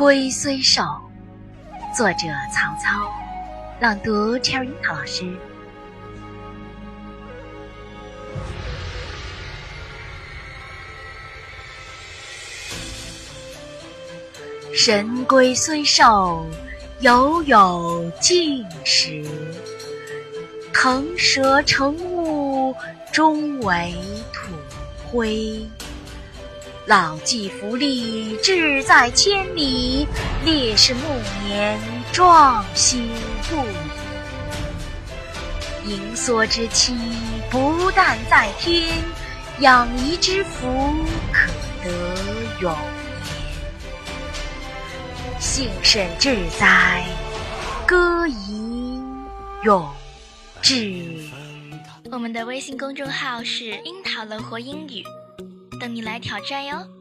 龟虽寿，作者曹操，朗读 Cherry 桃老师。神龟虽寿，犹有竟时。腾蛇乘雾，终为土灰。老骥伏枥，志在千里；烈士暮年，壮心不已。盈缩之期，不但在天，养怡之福，可得永年。幸甚至哉！歌吟咏志。我们的微信公众号是“樱桃乐活英语”。等你来挑战哟！